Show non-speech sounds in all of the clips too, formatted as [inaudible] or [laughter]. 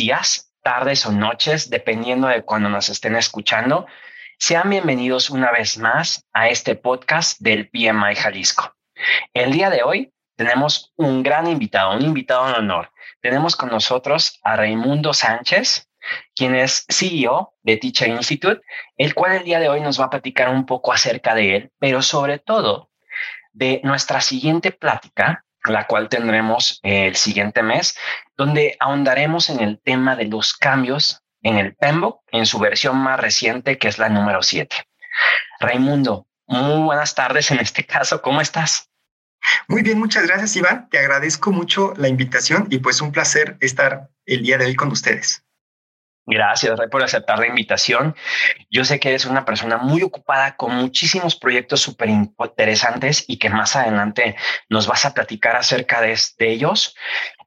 días, tardes o noches, dependiendo de cuando nos estén escuchando. Sean bienvenidos una vez más a este podcast del PMI Jalisco. El día de hoy tenemos un gran invitado, un invitado en honor. Tenemos con nosotros a Raimundo Sánchez, quien es CEO de Teacher Institute, el cual el día de hoy nos va a platicar un poco acerca de él, pero sobre todo de nuestra siguiente plática, la cual tendremos el siguiente mes, donde ahondaremos en el tema de los cambios en el PEMBOK en su versión más reciente, que es la número 7. Raimundo, muy buenas tardes en este caso, ¿cómo estás? Muy bien, muchas gracias Iván, te agradezco mucho la invitación y pues un placer estar el día de hoy con ustedes. Gracias, Ray, por aceptar la invitación. Yo sé que eres una persona muy ocupada con muchísimos proyectos súper interesantes y que más adelante nos vas a platicar acerca de, ellos.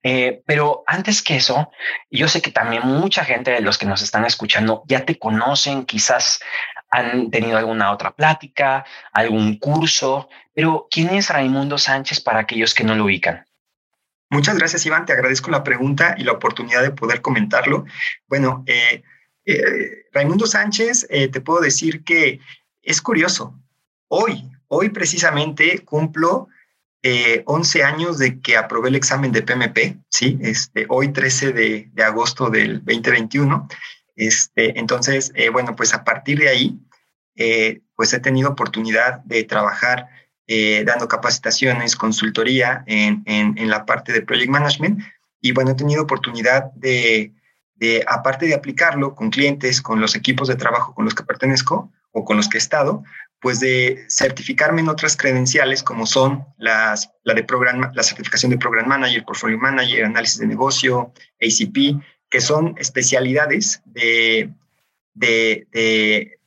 Eh, pero antes que eso, yo sé que también mucha gente de los que nos están escuchando ya te conocen, quizás han tenido alguna otra plática, algún curso, pero ¿quién es Raimundo Sánchez para aquellos que no lo ubican? Muchas gracias, Iván. Te agradezco la pregunta y la oportunidad de poder comentarlo. Bueno, eh, eh, Raimundo Sánchez, eh, te puedo decir que es curioso. Hoy, hoy precisamente cumplo 11 años de que aprobé el examen de PMP, ¿sí? Este, hoy 13 de, agosto del 2021. Este, entonces, bueno, pues a partir de ahí, pues he tenido oportunidad de trabajar eh, dando capacitaciones, consultoría en, en, la parte de project management. Y bueno, he tenido oportunidad de, de, aparte de aplicarlo con clientes, con los equipos de trabajo con los que pertenezco o con los que he estado, pues de certificarme en otras credenciales como son las, la, de program, la certificación de Program Manager, Portfolio Manager, Análisis de Negocio, ACP, que son especialidades de, de, de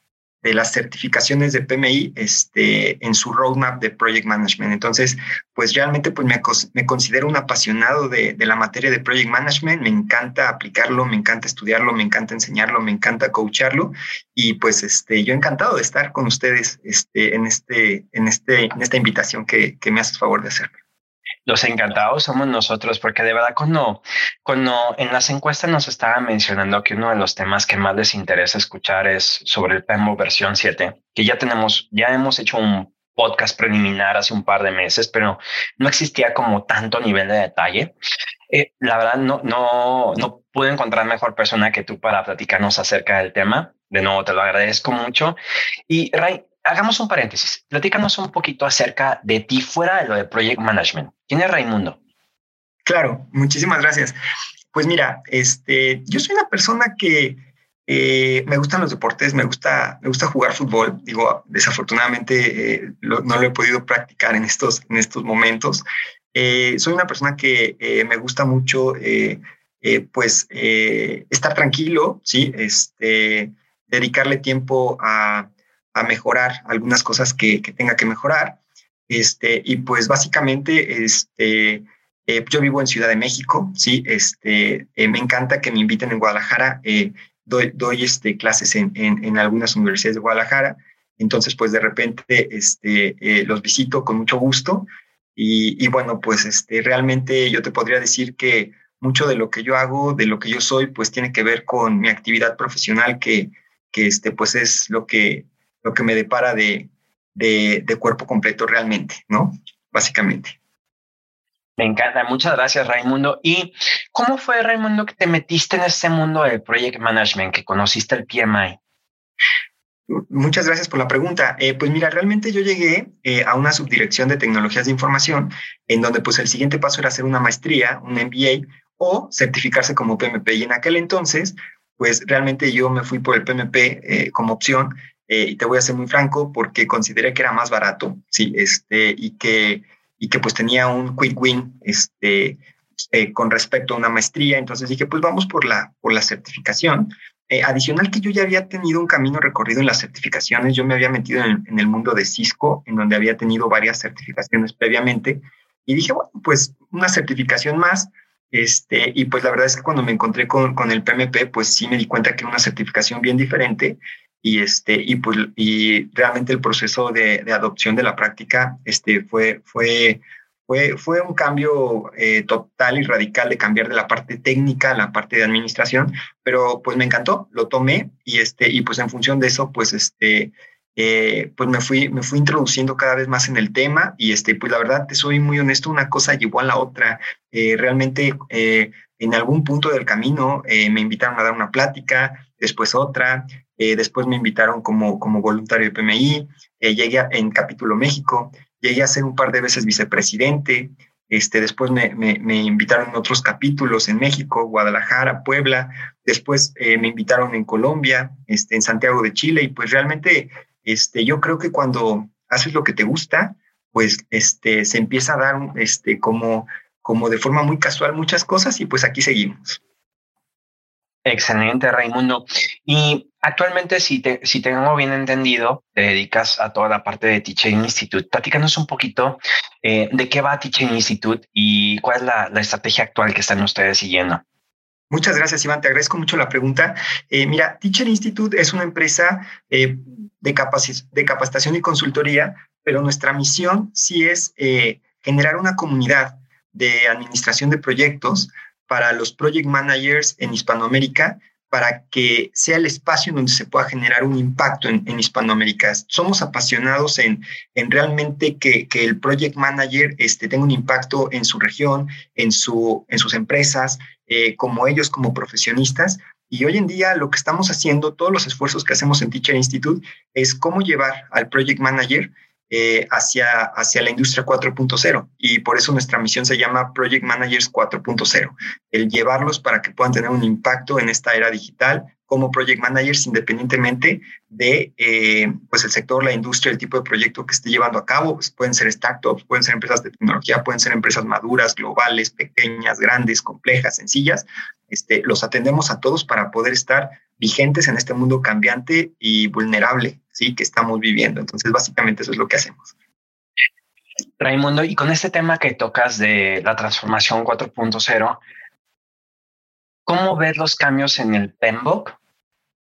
de las certificaciones de PMI este, en su roadmap de Project Management. Entonces, pues realmente pues me, me considero un apasionado de, de, la materia de Project Management, me encanta aplicarlo, me encanta estudiarlo, me encanta enseñarlo, me encanta coacharlo. Y pues este, yo encantado de estar con ustedes este, en, este, en, este, en esta invitación que, que me haces favor de hacerme los encantados somos nosotros, porque de verdad cuando, cuando en las encuestas nos estaban mencionando que uno de los temas que más les interesa escuchar es sobre el PEMO versión 7, que ya tenemos, ya hemos hecho un podcast preliminar hace un par de meses, pero no existía como tanto nivel de detalle. Eh, la verdad, no, no, no pude encontrar mejor persona que tú para platicarnos acerca del tema. De nuevo, te lo agradezco mucho. Y Ray, hagamos un paréntesis. Platícanos un poquito acerca de ti fuera de lo de Project Management. ¿Quién es Raimundo? Claro, muchísimas gracias. Pues mira, este, yo soy una persona que eh, me gustan los deportes, me gusta, me gusta jugar fútbol. Digo, desafortunadamente eh, no lo he podido practicar en estos, en estos momentos. Eh, soy una persona que me gusta mucho, pues, estar tranquilo, sí, este, dedicarle tiempo a, a mejorar algunas cosas que, que, tenga que mejorar. Este, y pues básicamente, este, eh, yo vivo en Ciudad de México, ¿sí? Este, eh, me encanta que me inviten en Guadalajara. Eh, doy, doy este, clases en, en, en, algunas universidades de Guadalajara. Entonces, pues de repente este, los visito con mucho gusto. Y, y, bueno, pues este, realmente yo te podría decir que mucho de lo que yo hago, de lo que yo soy, pues tiene que ver con mi actividad profesional, que, que este, pues es lo que, lo que me depara de, de, cuerpo completo realmente, ¿no? Básicamente. Me encanta, muchas gracias Raimundo. ¿Y cómo fue Raimundo que te metiste en este mundo del project management, que conociste el PMI? Muchas gracias por la pregunta. Eh, pues mira, realmente yo llegué eh, a una subdirección de tecnologías de información, en donde pues el siguiente paso era hacer una maestría, un MBA o certificarse como PMP. Y en aquel entonces, pues realmente yo me fui por el PMP eh, como opción eh, y te voy a ser muy franco porque consideré que era más barato, sí, este, y que, y que pues tenía un quick win, este, eh, con respecto a una maestría. Entonces dije, pues vamos por la, por la certificación. eh, adicional que yo ya había tenido un camino recorrido en las certificaciones, yo me había metido en, el mundo de Cisco, en donde había tenido varias certificaciones previamente, y dije, bueno, pues una certificación más, este, y pues la verdad es que cuando me encontré con, con el PMP, pues sí me di cuenta que era una certificación bien diferente, y este, y pues, y realmente el proceso de, de adopción de la práctica, este, fue, fue, fue, fue un cambio eh, total y radical de cambiar de la parte técnica a la parte de administración, pero pues me encantó, lo tomé y, este, y pues en función de eso, pues este, eh, pues me fui, me fui introduciendo cada vez más en el tema y este, pues la verdad te soy muy honesto, una cosa llevó a la otra. Eh, realmente en algún punto del camino me invitaron a dar una plática, después otra, después me invitaron como, como voluntario de PMI, llegué en Capítulo México, llegué a ser un par de veces vicepresidente, este, después me, me, invitaron en otros capítulos en México, Guadalajara, Puebla, después eh, me invitaron en Colombia, este, en Santiago de Chile, y pues realmente este, yo creo que cuando haces lo que te gusta, pues este, se empieza a dar este, como, como de forma muy casual muchas cosas y pues aquí seguimos. Excelente, Raimundo. Y actualmente, si, te, tengo bien entendido, te dedicas a toda la parte de Teaching Institute. Platícanos un poquito eh, de qué va Teaching Institute y cuál es la, estrategia actual que están ustedes siguiendo. Muchas gracias, Iván. Te agradezco mucho la pregunta. Eh, mira, Teacher Institute es una empresa eh, de, de capacitación y consultoría, pero nuestra misión sí es generar una comunidad de administración de proyectos para los project managers en Hispanoamérica para que sea el espacio en donde se pueda generar un impacto en, Hispanoamérica. Somos apasionados en, en realmente que, que, el project manager este, tenga un impacto en su región, en, su, en sus empresas, eh, como ellos como profesionistas. Y hoy en día lo que estamos haciendo, todos los esfuerzos que hacemos en Teacher Institute, es cómo llevar al project manager eh, hacia, hacia la industria 4.0 y por eso nuestra misión se llama Project Managers 4.0, el llevarlos para que puedan tener un impacto en esta era digital como project managers independientemente de eh, pues el sector, la industria, el tipo de proyecto que esté llevando a cabo. Pues pueden ser startups, pueden ser empresas de tecnología, pueden ser empresas maduras, globales, pequeñas, grandes, complejas, sencillas. Este, los atendemos a todos para poder estar vigentes en este mundo cambiante y vulnerable, ¿sí? Que estamos viviendo. Entonces, básicamente eso es lo que hacemos. Raimundo, y con este tema que tocas de la transformación 4.0, ¿cómo ves los cambios en el PEMBOK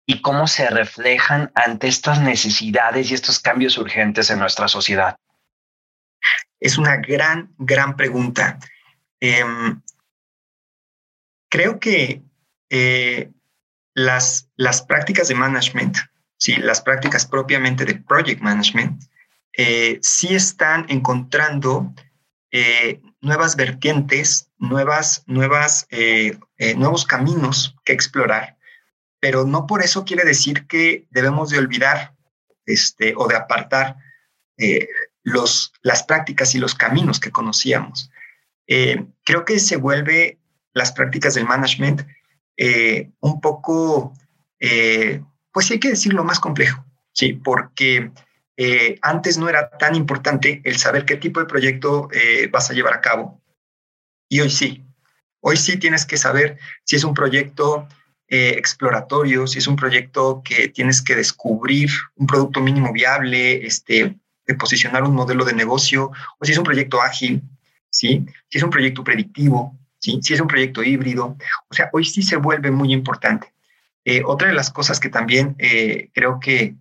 y cómo se reflejan ante estas necesidades y estos cambios urgentes en nuestra sociedad? Es una gran, gran pregunta. Em, creo que eh, las, las prácticas de management, ¿sí? las prácticas propiamente de project management, eh, sí están encontrando eh, nuevas vertientes, nuevas, nuevas, eh, nuevos caminos que explorar, pero no por eso quiere decir que debemos de olvidar este, o de apartar los, las prácticas y los caminos que conocíamos. creo que se vuelve las prácticas del management eh, un poco, eh, pues hay que decirlo, más complejo, ¿sí? Porque eh, antes no era tan importante el saber qué tipo de proyecto vas a llevar a cabo. Y hoy sí. Hoy sí tienes que saber si es un proyecto exploratorio, si es un proyecto que tienes que descubrir un producto mínimo viable, este, de posicionar un modelo de negocio, o si es un proyecto ágil, ¿sí? si es un proyecto predictivo, si es un proyecto híbrido. O sea, hoy sí se vuelve muy importante. Eh, otra de las cosas que también eh, creo que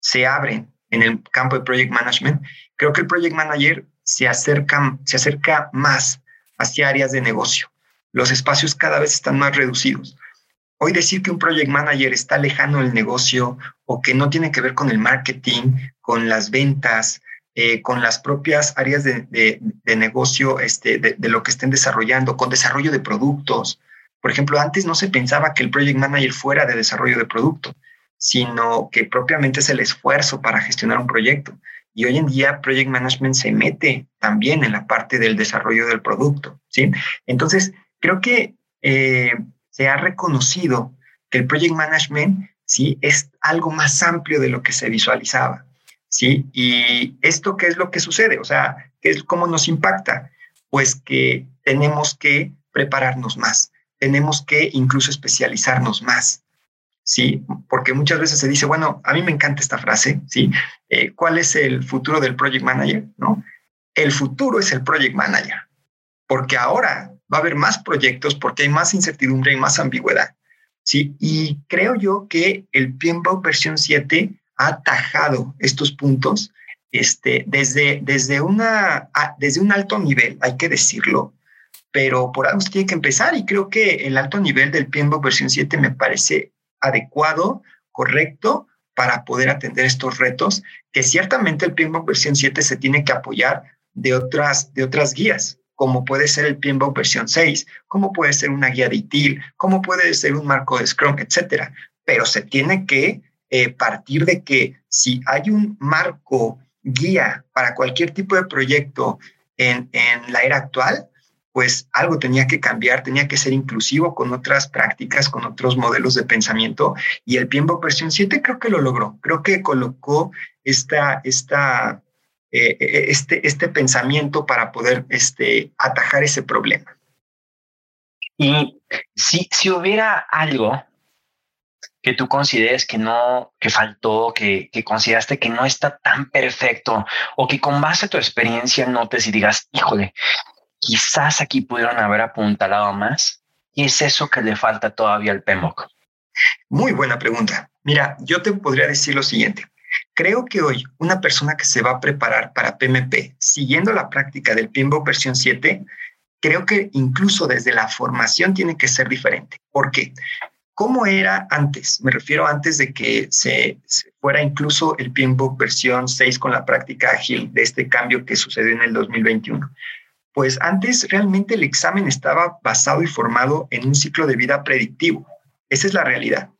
se abren en el campo de project management, creo que el project manager se acerca, se acerca más hacia áreas de negocio. Los espacios cada vez están más reducidos. Hoy decir que un project manager está lejano del negocio o que no tiene que ver con el marketing, con las ventas, eh, con las propias áreas de, negocio este, de, lo que estén desarrollando, con desarrollo de productos. Por ejemplo, antes no se pensaba que el project manager fuera de desarrollo de producto, sino que propiamente es el esfuerzo para gestionar un proyecto. Y hoy en día Project Management se mete también en la parte del desarrollo del producto. ¿sí? Entonces, creo que eh, se ha reconocido que el Project Management ¿sí? es algo más amplio de lo que se visualizaba. ¿sí? Y esto, ¿qué es lo que sucede? O sea, ¿qué es, ¿cómo nos impacta? Pues que tenemos que prepararnos más, tenemos que incluso especializarnos más. ¿Sí? Porque muchas veces se dice, bueno, a mí me encanta esta frase, ¿sí? Eh, ¿Cuál es el futuro del project manager? ¿No? El futuro es el project manager, porque ahora va a haber más proyectos, porque hay más incertidumbre y más ambigüedad, ¿sí? Y creo yo que el PMBOK versión 7 ha atajado estos puntos este, desde, desde, una, desde un alto nivel, hay que decirlo, pero por algo se tiene que empezar y creo que el alto nivel del PMBOK versión 7 me parece adecuado, correcto para poder atender estos retos, que ciertamente el PMBOK versión 7 se tiene que apoyar de otras, de otras guías, como puede ser el PMBOK versión 6, como puede ser una guía de ITIL, como puede ser un marco de Scrum, etcétera. Pero se tiene que eh, partir de que si hay un marco guía para cualquier tipo de proyecto en, en la era actual, pues algo tenía que cambiar, tenía que ser inclusivo con otras prácticas, con otros modelos de pensamiento. Y el PMBOK versión 7 creo que lo logró, creo que colocó esta, esta, eh, eh, este, este pensamiento para poder este, atajar ese problema. Y si, si hubiera algo que tú consideres que no, que faltó, que, que, consideraste que no está tan perfecto o que con base a tu experiencia notes y digas, híjole, quizás aquí pudieron haber apuntalado más. ¿Y es eso que le falta todavía al PMBOK? Muy buena pregunta. Mira, yo te podría decir lo siguiente. Creo que hoy una persona que se va a preparar para PMP siguiendo la práctica del PMBOK versión 7, creo que incluso desde la formación tiene que ser diferente. ¿Por qué? ¿Cómo era antes? Me refiero antes de que se, se, fuera incluso el PMBOK versión 6 con la práctica ágil de este cambio que sucedió en el 2021. Pues antes realmente el examen estaba basado y formado en un ciclo de vida predictivo. Esa es la realidad.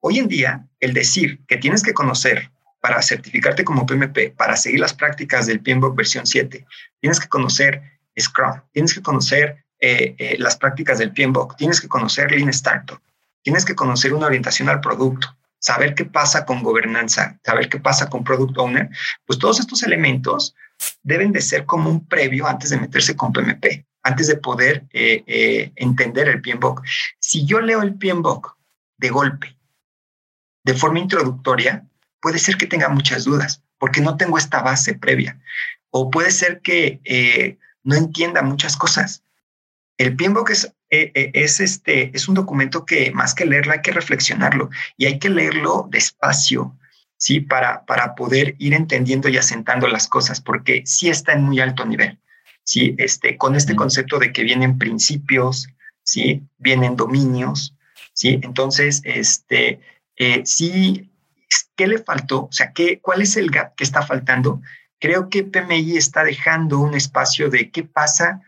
Hoy en día, el decir que tienes que conocer para certificarte como PMP, para seguir las prácticas del PMBOK versión 7, tienes que conocer Scrum, tienes que conocer eh, eh, las prácticas del PMBOK, tienes que conocer Lean Startup, tienes que conocer una orientación al producto, saber qué pasa con gobernanza, saber qué pasa con Product Owner, pues todos estos elementos deben de ser como un previo antes de meterse con PMP, antes de poder eh, eh, entender el PMBOK. Si yo leo el PMBOK de golpe, de forma introductoria, puede ser que tenga muchas dudas, porque no tengo esta base previa. O puede ser que eh, no entienda muchas cosas. El PMBOK es, es, este, es un documento que más que leerlo hay que reflexionarlo y hay que leerlo despacio, ¿sí? Para, para poder ir entendiendo y asentando las cosas, porque sí está en muy alto nivel, ¿sí? Este, con este concepto de que vienen principios, ¿sí? Vienen dominios, ¿sí? Entonces, este, eh, sí, ¿qué le faltó? O sea, ¿qué, ¿cuál es el gap que está faltando? Creo que PMI está dejando un espacio de qué pasa,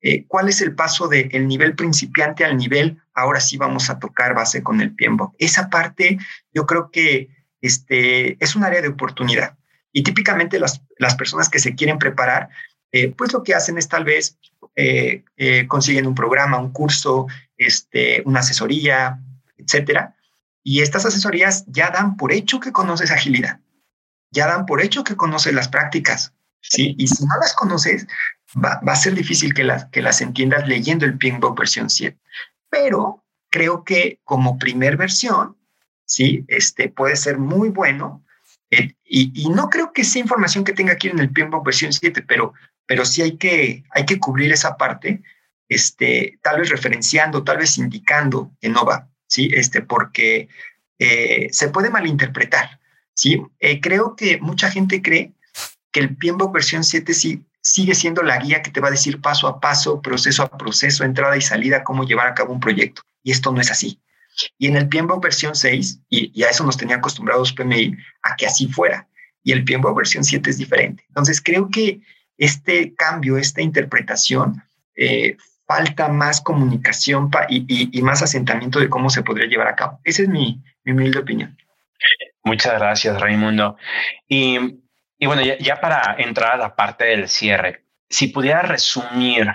eh, cuál es el paso del el nivel principiante al nivel, ahora sí vamos a tocar base con el PMBOK. Esa parte yo creo que este, es un área de oportunidad. Y típicamente las, las personas que se quieren preparar, eh, pues lo que hacen es tal vez eh, eh, consiguen un programa, un curso, este, una asesoría, etcétera. Y estas asesorías ya dan por hecho que conoces agilidad, ya dan por hecho que conoces las prácticas, ¿sí? Y si no las conoces, va, a ser difícil que las, que las entiendas leyendo el PMBOK versión 7. Pero creo que como primer versión, ¿sí? Este puede ser muy bueno. Eh, y, no creo que sea información que tenga aquí en el PMBOK versión 7, pero, pero sí hay que, hay que cubrir esa parte, este, tal vez referenciando, tal vez indicando que no va, ¿sí? Este, porque eh, se puede malinterpretar, ¿sí? Eh, creo que mucha gente cree que el PMBOK versión 7 sí, sigue siendo la guía que te va a decir paso a paso, proceso a proceso, entrada y salida, cómo llevar a cabo un proyecto. Y esto no es así. Y en el PMBOK versión 6, y, a eso nos tenía acostumbrados PMI, a que así fuera. Y el PMBOK versión 7 es diferente. Entonces, creo que este cambio, esta interpretación, eh, falta más comunicación y, más asentamiento de cómo se podría llevar a cabo. Esa es mi, humilde opinión. Muchas gracias, Raimundo. Y, bueno, ya, ya, para entrar a la parte del cierre, si pudiera resumir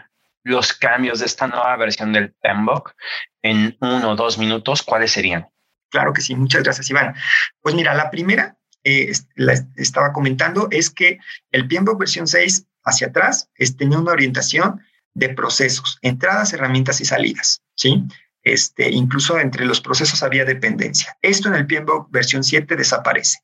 los cambios de esta nueva versión del PMBOK en uno o dos minutos, ¿cuáles serían? Claro que sí, muchas gracias, Iván. Pues mira, la primera, eh, la estaba comentando, es que el PMBOK versión 6 hacia atrás es, tenía una orientación de procesos, entradas, herramientas y salidas, ¿sí? este, incluso entre los procesos había dependencia. Esto en el PMBOK versión 7 desaparece.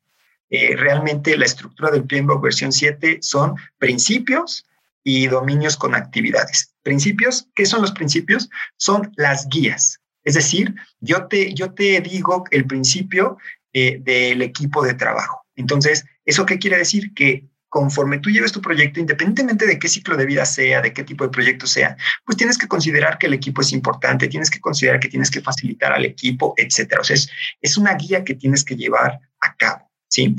Eh, realmente la estructura del PMBOK versión 7 son principios y dominios con actividades. Principios, ¿qué son los principios? Son las guías. Es decir, yo te, yo te digo el principio eh, del equipo de trabajo. Entonces, ¿eso qué quiere decir? Que conforme tú lleves tu proyecto, independientemente de qué ciclo de vida sea, de qué tipo de proyecto sea, pues tienes que considerar que el equipo es importante, tienes que considerar que tienes que facilitar al equipo, etcétera. O sea, es, una guía que tienes que llevar a cabo, ¿sí?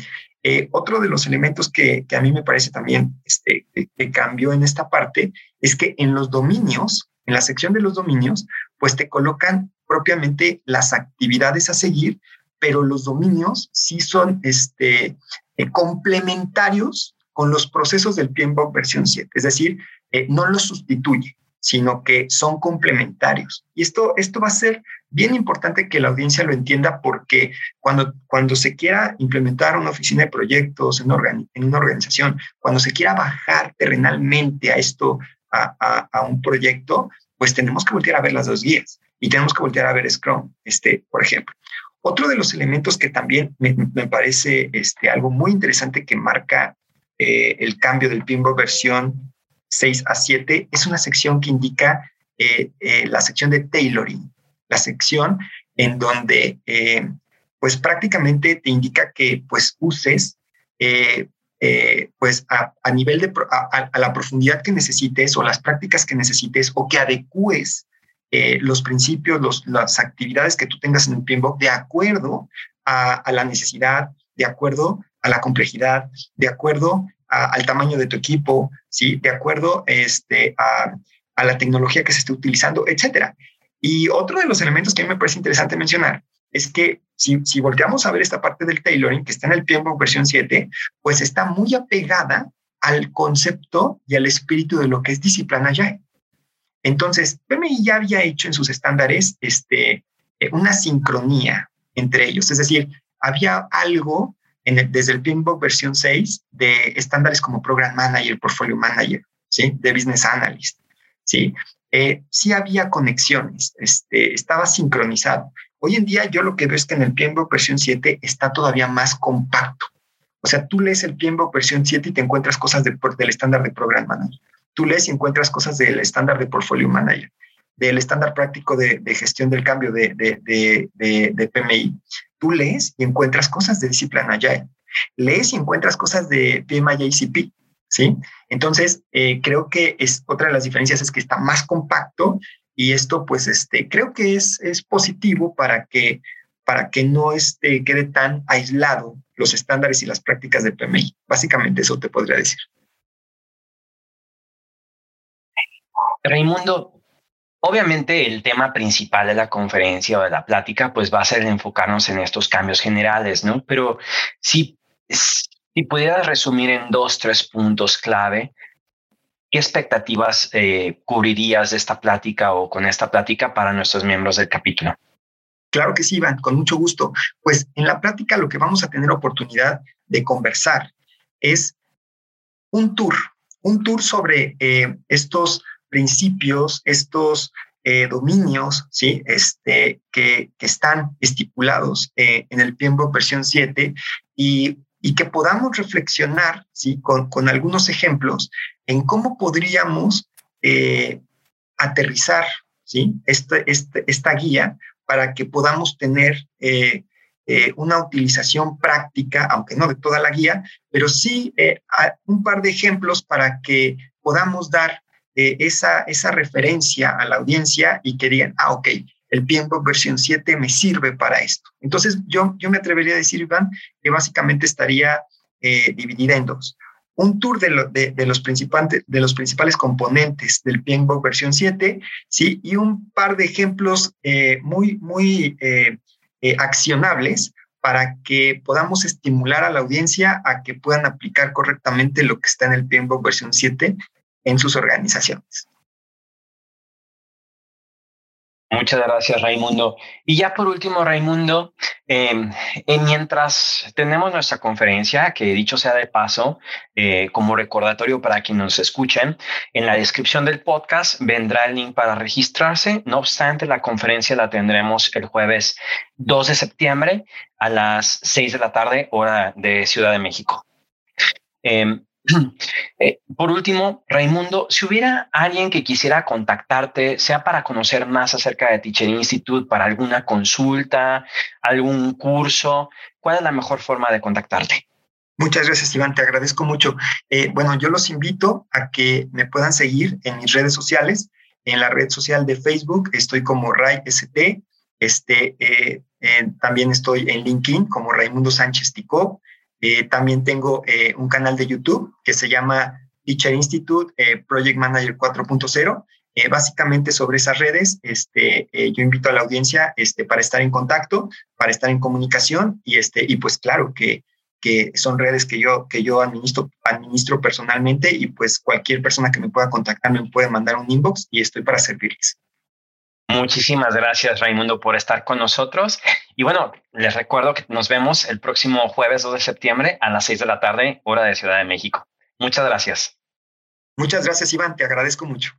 Eh, otro de los elementos que, a mí me parece también este, que cambió en esta parte es que en los dominios, en la sección de los dominios, pues te colocan propiamente las actividades a seguir, pero los dominios sí son este, eh, complementarios con los procesos del PMBOK versión 7, es decir, eh, no los sustituye, sino que son complementarios. Y esto, esto va a ser bien importante que la audiencia lo entienda porque cuando, cuando se quiera implementar una oficina de proyectos en, una organización, cuando se quiera bajar terrenalmente a esto, a, a, un proyecto, pues tenemos que voltear a ver las dos guías y tenemos que voltear a ver Scrum, este, por ejemplo. Otro de los elementos que también me, me parece este, algo muy interesante que marca eh, el cambio del PMBOK versión 6 a 7, es una sección que indica eh, eh, la sección de tailoring, la sección en donde pues prácticamente te indica que pues uses pues a, nivel de a, la profundidad que necesites o las prácticas que necesites o que adecues los principios, los, las actividades que tú tengas en el PMBOK de acuerdo a, a, la necesidad, de acuerdo a la complejidad, de acuerdo al tamaño de tu equipo, ¿sí? de acuerdo este, a, a la tecnología que se esté utilizando, etcétera. Y otro de los elementos que a mí me parece interesante mencionar es que si, si volteamos a ver esta parte del tailoring que está en el PMBOK versión 7, pues está muy apegada al concepto y al espíritu de lo que es disciplina Agile. Entonces, PMI ya había hecho en sus estándares este, eh, una sincronía entre ellos, es decir, había algo desde el PMBOK versión 6 de estándares como Program Manager, Portfolio Manager, ¿sí? de Business Analyst. ¿sí? Eh, sí había conexiones, este, estaba sincronizado. Hoy en día yo lo que veo es que en el PMBOK versión 7 está todavía más compacto. O sea, tú lees el PMBOK versión 7 y te encuentras cosas del estándar de Program Manager. Tú lees y encuentras cosas del estándar de Portfolio Manager del estándar práctico de, gestión del cambio de, PMI tú lees y encuentras cosas de disciplina Agile, lees y encuentras cosas de PMI ICP, ¿sí? Entonces, eh, creo que es otra de las diferencias es que está más compacto y esto, pues, este, creo que es, es positivo para que, para que no este, quede tan aislado los estándares y las prácticas de PMI. Básicamente eso te podría decir. Raimundo, Obviamente el tema principal de la conferencia o de la plática pues va a ser enfocarnos en estos cambios generales, ¿no? Pero si, si pudieras resumir en dos, tres puntos clave, ¿qué expectativas eh, cubrirías de esta plática o con esta plática para nuestros miembros del capítulo? Claro que sí, Iván, con mucho gusto. Pues en la plática lo que vamos a tener oportunidad de conversar es un tour, un tour sobre eh, estos principios, estos eh, dominios, ¿sí? Este, que, que están estipulados eh, en el PMBOK versión 7 y, y, que podamos reflexionar, ¿sí? Con, con, algunos ejemplos en cómo podríamos eh, aterrizar, ¿sí? Este, este, esta guía para que podamos tener una utilización práctica, aunque no de toda la guía, pero sí un par de ejemplos para que podamos dar eh, esa, esa referencia a la audiencia y que digan, ah, ok, el PMBOK versión 7 me sirve para esto. Entonces, yo, yo me atrevería a decir, Iván, que básicamente estaría eh, dividida en dos. Un tour de, de, de, de los principales componentes del PMBOK versión 7, ¿sí? Y un par de ejemplos eh, muy, muy accionables para que podamos estimular a la audiencia a que puedan aplicar correctamente lo que está en el PMBOK versión 7 en sus organizaciones. Muchas gracias, Raimundo. Y ya por último, Raimundo, em, mientras tenemos nuestra conferencia, que dicho sea de paso, eh, como recordatorio para quienes nos escuchen, en la descripción del podcast vendrá el link para registrarse. No obstante, la conferencia la tendremos el jueves 2 de septiembre a las 6 de la tarde, hora de Ciudad de México. [clears throat] Eh, por último, Raimundo, si hubiera alguien que quisiera contactarte, sea para conocer más acerca de Teacher Institute, para alguna consulta, algún curso, ¿cuál es la mejor forma de contactarte? Muchas gracias, Iván. Te agradezco mucho. Eh, bueno, yo los invito a que me puedan seguir en mis redes sociales. En la red social de Facebook estoy como RayST. Este, eh, también estoy en LinkedIn como Raimundo Sánchez Ticó. Eh, también tengo eh, un canal de YouTube que se llama Teacher Institute eh, Project Manager 4.0. básicamente sobre esas redes, este, yo invito a la audiencia este, para estar en contacto, para estar en comunicación y, este, y pues claro que, que son redes que yo, que yo administro, administro personalmente y pues cualquier persona que me pueda contactar me puede mandar un inbox y estoy para servirles. Muchísimas gracias, Raimundo, por estar con nosotros. Y bueno, les recuerdo que nos vemos el próximo jueves 2 de septiembre a las 6 de la tarde, hora de Ciudad de México. Muchas gracias. Muchas gracias, Iván. Te agradezco mucho.